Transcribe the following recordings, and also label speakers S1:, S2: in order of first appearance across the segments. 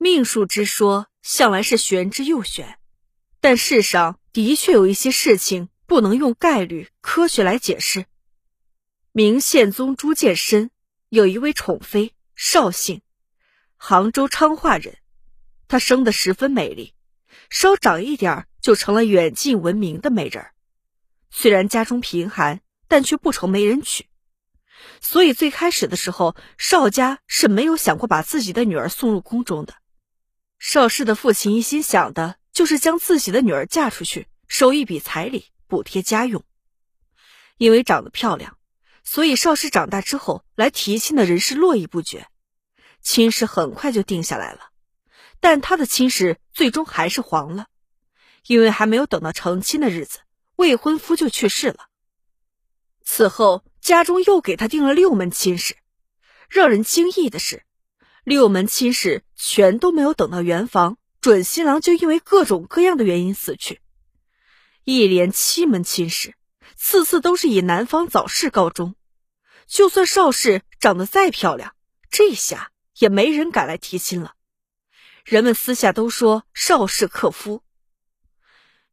S1: 命数之说向来是玄之又玄，但世上的确有一些事情不能用概率、科学来解释。明宪宗朱见深有一位宠妃邵姓，杭州昌化人，她生得十分美丽，稍长一点就成了远近闻名的美人。虽然家中贫寒，但却不愁没人娶。所以最开始的时候，邵家是没有想过把自己的女儿送入宫中的。邵氏的父亲一心想的就是将自己的女儿嫁出去，收一笔彩礼补贴家用。因为长得漂亮，所以邵氏长大之后来提亲的人是络绎不绝，亲事很快就定下来了。但他的亲事最终还是黄了，因为还没有等到成亲的日子，未婚夫就去世了。此后。家中又给他定了六门亲事，让人惊异的是，六门亲事全都没有等到圆房，准新郎就因为各种各样的原因死去。一连七门亲事，次次都是以男方早逝告终。就算邵氏长得再漂亮，这下也没人敢来提亲了。人们私下都说邵氏克夫。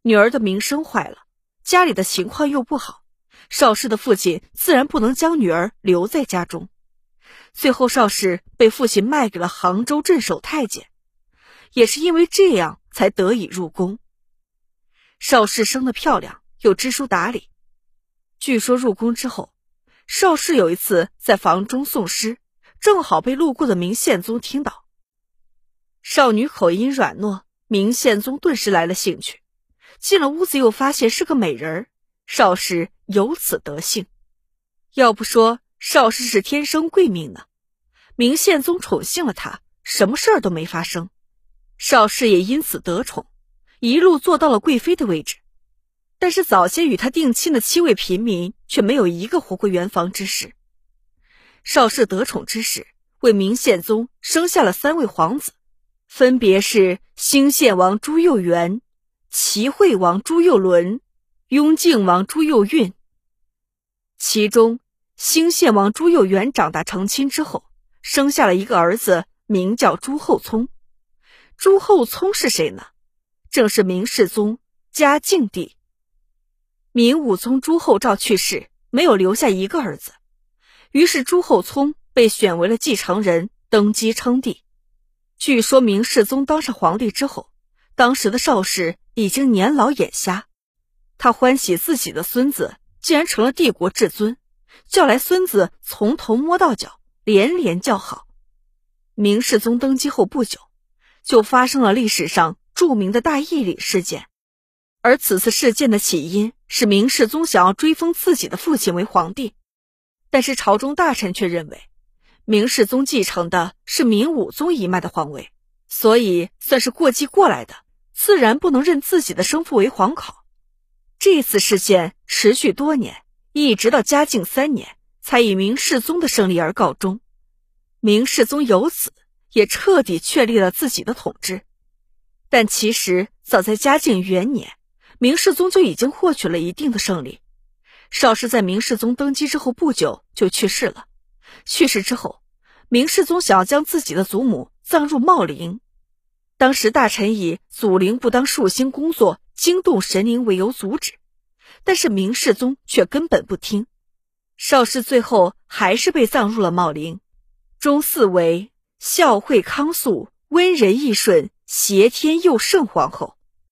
S1: 女儿的名声坏了，家里的情况又不好。邵氏的父亲自然不能将女儿留在家中，最后邵氏被父亲卖给了杭州镇守太监，也是因为这样才得以入宫。邵氏生得漂亮，又知书达理。据说入宫之后，邵氏有一次在房中诵诗，正好被路过的明宪宗听到。少女口音软糯，明宪宗顿时来了兴趣。进了屋子，又发现是个美人儿。邵氏由此得幸，要不说邵氏是天生贵命呢。明宪宗宠幸了她，什么事儿都没发生，邵氏也因此得宠，一路做到了贵妃的位置。但是早先与他定亲的七位平民却没有一个活过圆房之时。邵氏得宠之时，为明宪宗生下了三位皇子，分别是兴献王朱佑元、齐惠王朱佑伦。雍靖王朱佑运，其中兴献王朱佑元长大成亲之后，生下了一个儿子，名叫朱厚熜。朱厚熜是谁呢？正是明世宗嘉靖帝。明武宗朱厚照去世，没有留下一个儿子，于是朱厚熜被选为了继承人，登基称帝。据说明世宗当上皇帝之后，当时的邵氏已经年老眼瞎。他欢喜自己的孙子竟然成了帝国至尊，叫来孙子从头摸到脚，连连叫好。明世宗登基后不久，就发生了历史上著名的大义礼事件，而此次事件的起因是明世宗想要追封自己的父亲为皇帝，但是朝中大臣却认为，明世宗继承的是明武宗一脉的皇位，所以算是过继过来的，自然不能认自己的生父为皇考。这次事件持续多年，一直到嘉靖三年，才以明世宗的胜利而告终。明世宗由此也彻底确立了自己的统治。但其实早在嘉靖元年，明世宗就已经获取了一定的胜利。邵氏在明世宗登基之后不久就去世了。去世之后，明世宗想要将自己的祖母葬入茂陵，当时大臣以祖陵不当树星工作。惊动神灵为由阻止，但是明世宗却根本不听。邵氏最后还是被葬入了茂陵，中嗣为孝惠康肃、温仁义顺、协天佑圣皇后。